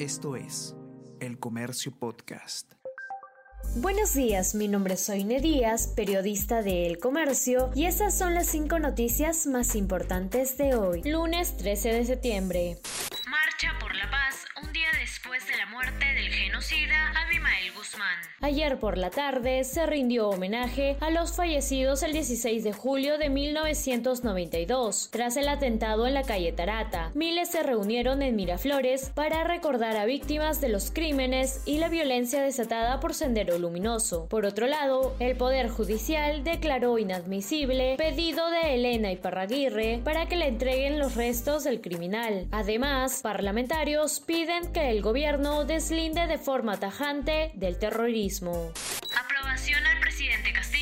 Esto es El Comercio Podcast. Buenos días, mi nombre es Soine Díaz, periodista de El Comercio, y estas son las cinco noticias más importantes de hoy, lunes 13 de septiembre. De la muerte del genocida Abimael Guzmán. Ayer por la tarde se rindió homenaje a los fallecidos el 16 de julio de 1992, tras el atentado en la calle Tarata. Miles se reunieron en Miraflores para recordar a víctimas de los crímenes y la violencia desatada por Sendero Luminoso. Por otro lado, el Poder Judicial declaró inadmisible pedido de Elena Iparraguirre para que le entreguen los restos del criminal. Además, parlamentarios piden que el gobierno deslinde de forma tajante del terrorismo. Aprobación al presidente Castillo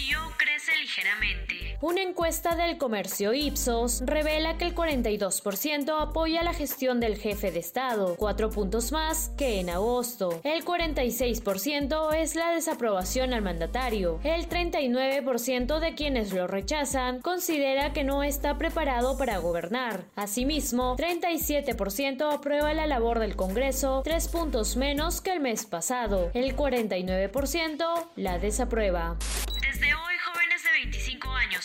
Una encuesta del comercio Ipsos revela que el 42% apoya la gestión del jefe de Estado, cuatro puntos más que en agosto. El 46% es la desaprobación al mandatario. El 39% de quienes lo rechazan considera que no está preparado para gobernar. Asimismo, 37% aprueba la labor del Congreso, tres puntos menos que el mes pasado. El 49% la desaprueba.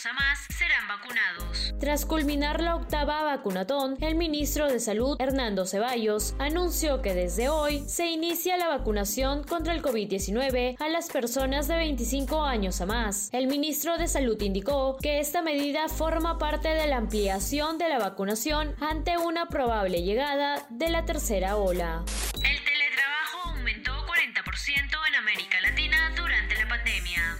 25 años a más serán vacunados. Tras culminar la octava vacunatón, el ministro de Salud, Hernando Ceballos, anunció que desde hoy se inicia la vacunación contra el COVID-19 a las personas de 25 años a más. El ministro de Salud indicó que esta medida forma parte de la ampliación de la vacunación ante una probable llegada de la tercera ola.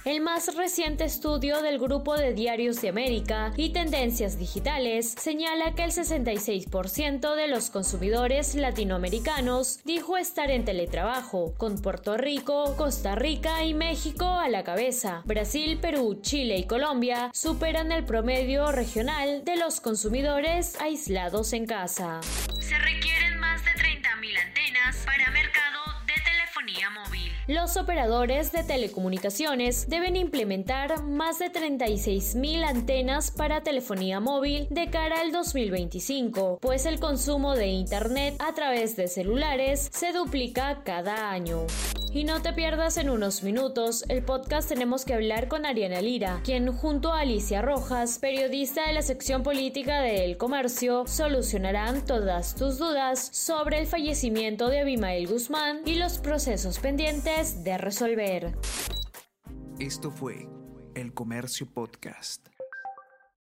El más reciente estudio del Grupo de Diarios de América y Tendencias Digitales señala que el 66% de los consumidores latinoamericanos dijo estar en teletrabajo, con Puerto Rico, Costa Rica y México a la cabeza. Brasil, Perú, Chile y Colombia superan el promedio regional de los consumidores aislados en casa. Se requieren más de 30.000 antenas para mercado de telefonía móvil. Los operadores de telecomunicaciones deben implementar más de 36.000 antenas para telefonía móvil de cara al 2025, pues el consumo de Internet a través de celulares se duplica cada año. Y no te pierdas en unos minutos el podcast Tenemos que hablar con Ariana Lira, quien junto a Alicia Rojas, periodista de la sección política de El Comercio, solucionarán todas tus dudas sobre el fallecimiento de Abimael Guzmán y los procesos pendientes de resolver. Esto fue El Comercio Podcast.